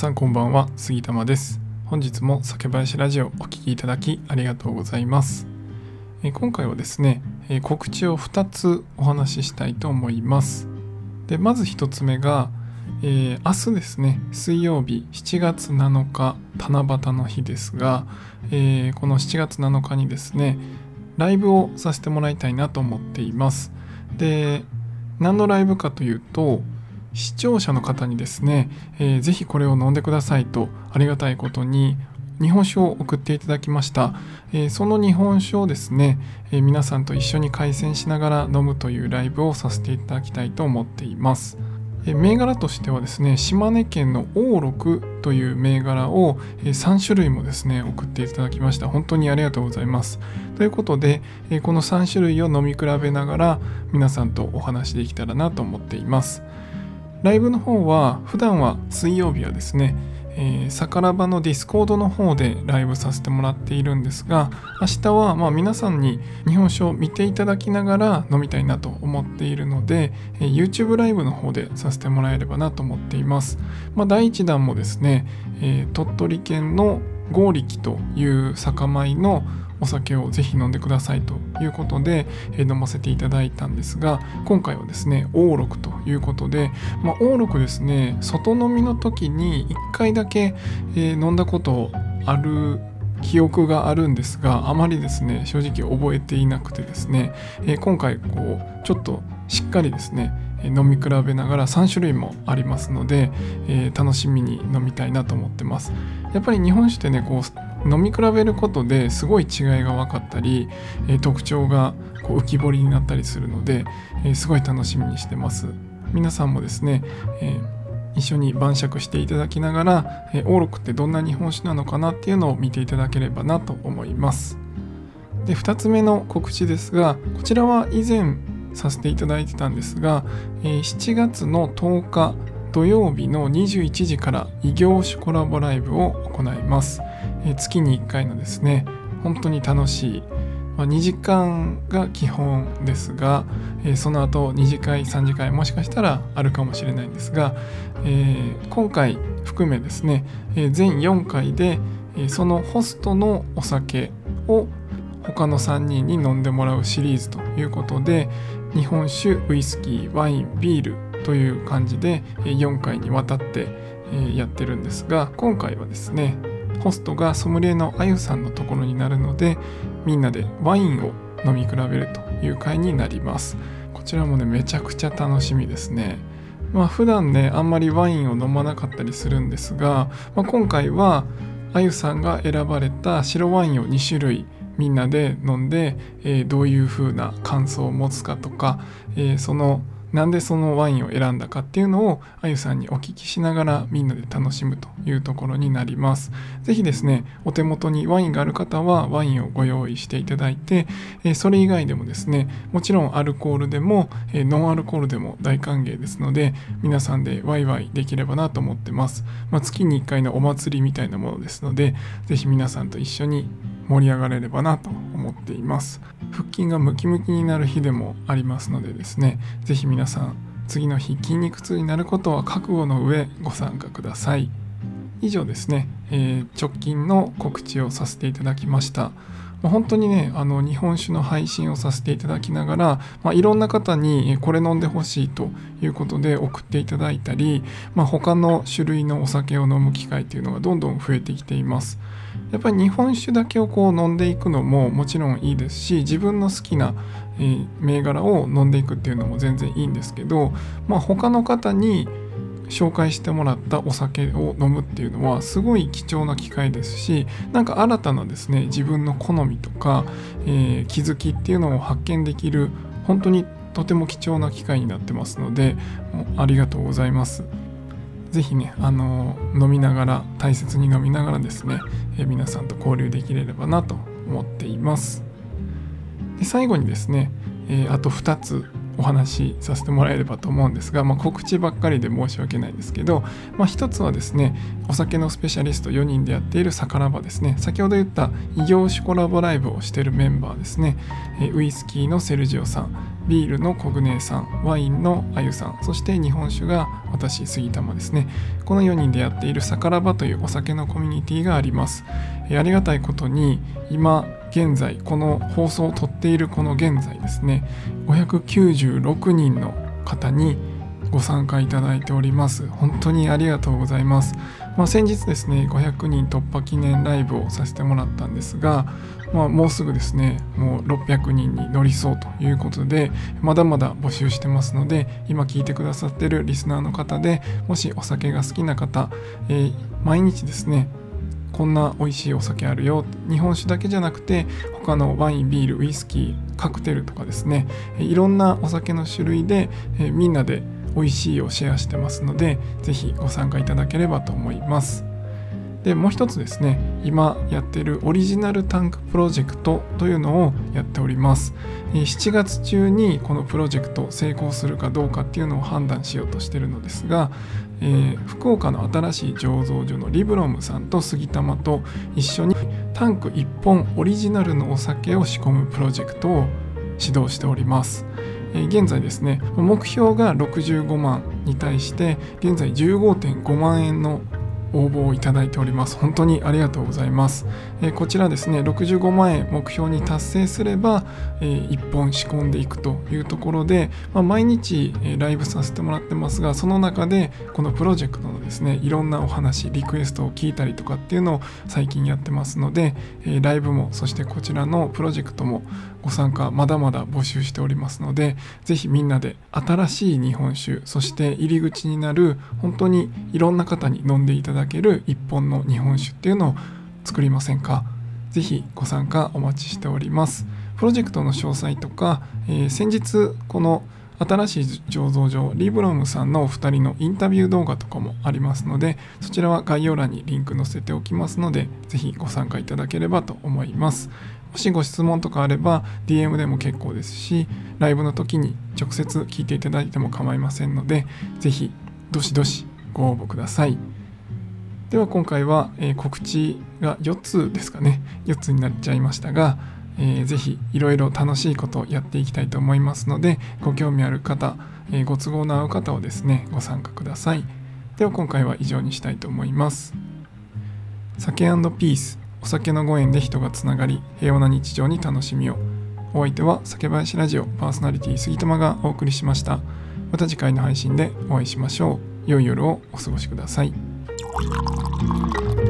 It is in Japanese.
さんこんばんは杉玉です。本日も酒林ラジオお聴きいただきありがとうございます。今回はですね告知を2つお話ししたいと思います。でまず1つ目が、えー、明日ですね水曜日7月7日七夕の日ですが、えー、この7月7日にですねライブをさせてもらいたいなと思っています。で何のライブかというと視聴者の方にですね、えー、ぜひこれを飲んでくださいとありがたいことに日本酒を送っていただきました、えー、その日本酒をですね、えー、皆さんと一緒に開栓しながら飲むというライブをさせていただきたいと思っています。銘柄としてはですね島根県の王六という銘柄を3種類もですね送っていただきました。本当にありがとうございます。ということでこの3種類を飲み比べながら皆さんとお話できたらなと思っています。ライブの方は普段は水曜日はですねえー、サカラバのディスコードの方でライブさせてもらっているんですが明日はま皆さんに日本酒を見ていただきながら飲みたいなと思っているので、えー、YouTube ライブの方でさせてもらえればなと思っています、まあ、第1弾もですね、えー、鳥取県の合力という酒米のお酒をぜひ飲んでくださいということで、え、飲ませていただいたんですが今回はですね王六ということで、まあ、王六ですね外飲みの時に1回だけ、え、飲んだことある記憶があるんですがあまりですね正直覚えていなくてですね、え、今回こうちょっとしっかりですね飲み比べながら3種類もありますので、えー、楽しみに飲みたいなと思ってます。やっぱり日本酒ってねこう飲み比べることですごい違いが分かったり、えー、特徴がこう浮き彫りになったりするので、えー、すごい楽しみにしてます。皆さんもですね、え一緒に晩酌していただきながら、えー、オーロクってどんな日本酒なのかなっていうのを見ていただければなと思います。で2つ目の告知ですがこちらは以前させていただいてたんですが、え7月の10日土曜日の21時から異業種コラボライブを行います、え月に1回のですね本当に楽しい、まあ、2時間が基本ですが、えその後2次会3次会もしかしたらあるかもしれないんですが、えー、今回含めですね、え全4回で、えそのホストのお酒を他の3人に飲んでもらうシリーズということで、日本酒ウイスキーワインビールという感じで4回にわたってやってるんですが今回はですねホストがソムリエのあゆさんのところになるのでみんなでワインを飲み比べるという回になります。こちらもねめちゃくちゃ楽しみですね。まあ普段ねあんまりワインを飲まなかったりするんですが、まあ、今回はあゆさんが選ばれた白ワインを2種類みんなで飲んで、えー、どういう風な感想を持つかとか、えー、そのなんでそのワインを選んだかっていうのをあゆさんにお聞きしながらみんなで楽しむというところになります。ぜひですね、お手元にワインがある方はワインをご用意していただいて、それ以外でもですね、もちろんアルコールでも、ノンアルコールでも大歓迎ですので、皆さんでワイワイできればなと思ってます。まあ、月に1回のお祭りみたいなものですので、ぜひ皆さんと一緒に盛り上がれればなと思っています腹筋がムキムキになる日でもありますのでですね是非皆さん次の日筋肉痛になることは覚悟の上ご参加ください。以上ですね、えー、直近の告知をさせていただきました。ま本当にねあの日本酒の配信をさせていただきながら、まあ、いろんな方にこれ飲んでほしいということで送っていただいたり、まあ、他の種類のお酒を飲む機会というのがどんどん増えてきています。やっぱり日本酒だけをこう飲んでいくのももちろんいいですし自分の好きな、え、銘柄を飲んでいくっていうのも全然いいんですけど、まあ、他の方に紹介してもらったお酒を飲むっていうのはすごい貴重な機会ですしなんか新たなですね自分の好みとか、えー、気づきっていうのを発見できる本当にとても貴重な機会になってますのでありがとうございます。ぜひね、あの飲みながら大切に飲みながらですね、えー、皆さんと交流できればなと思っています。で最後にですね、えー、あと2つお話しさせてもらえればと思うんですが、まあ、告知ばっかりで申し訳ないですけど、まあ、一つはですねお酒のスペシャリスト4人でやっているサカラバですね。先ほど言った異業種コラボライブをしているメンバーですね。ウイスキーのセルジオさんビールのコグネーさんワインのあゆさんそして日本酒が私杉玉ですね。この4人でやっているサカラバというお酒のコミュニティがあります。ありがたいことに今現在この放送を撮っているこの現在ですね596人の方にご参加いただいております。本当にありがとうございます、まあ、先日ですね500人突破記念ライブをさせてもらったんですが、まあ、もうすぐですねもう600人に乗りそうということでまだまだ募集してますので今聞いてくださってるリスナーの方でもしお酒が好きな方、えー、毎日ですねこんな美味しいお酒あるよ。日本酒だけじゃなくて他のワインビールウイスキーカクテルとかですね。いろんなお酒の種類でみんなで美味しいをシェアしてますので是非ご参加いただければと思います。でもう一つですね。今やってるオリジナルタンクプロジェクトというのをやっております。7月中にこのプロジェクト成功するかどうかっていうのを判断しようとしてるのですが、えー、福岡の新しい醸造所のリブロムさんと杉玉と一緒にタンク1本オリジナルのお酒を仕込むプロジェクトを指導しております。え現在ですね目標が65万に対して現在15.5万円の応募をいただいております。本当にありがとうございます。えこちらですね、65万円目標に達成すれば、え1本仕込んでいくというところで、まあ、毎日、えライブさせてもらってますが、その中でこのプロジェクトのですね、いろんなお話、リクエストを聞いたりとかっていうのを最近やってますので、えライブも、そしてこちらのプロジェクトもご参加まだまだ募集しておりますので、ぜひみんなで新しい日本酒、そして入り口になる本当にいろんな方に飲んでいただだける一本の日本酒っていうのを作りませんか？ぜひご参加お待ちしております。プロジェクトの詳細とか、えー、先日この新しい醸造所リブロムさんのお二人のインタビュー動画とかもありますのでそちらは概要欄にリンク載せておきますのでぜひご参加いただければと思います。もしご質問とかあれば DM でも結構ですしライブの時に直接聞いていただいても構いませんのでぜひどしどしご応募ください。では今回は、え、告知が4つですかね。4つになっちゃいましたが、えー、ぜひいろいろ楽しいことをやっていきたいと思いますのでご興味ある方、え、ご都合の合う方をですねご参加ください。では今回は以上にしたいと思います。酒ピース。お酒のご縁で人がつながり平和な日常に楽しみを。お相手は酒林ラジオパーソナリティ杉玉がお送りしました。また次回の配信でお会いしましょう。良い夜をお過ごしください。thank you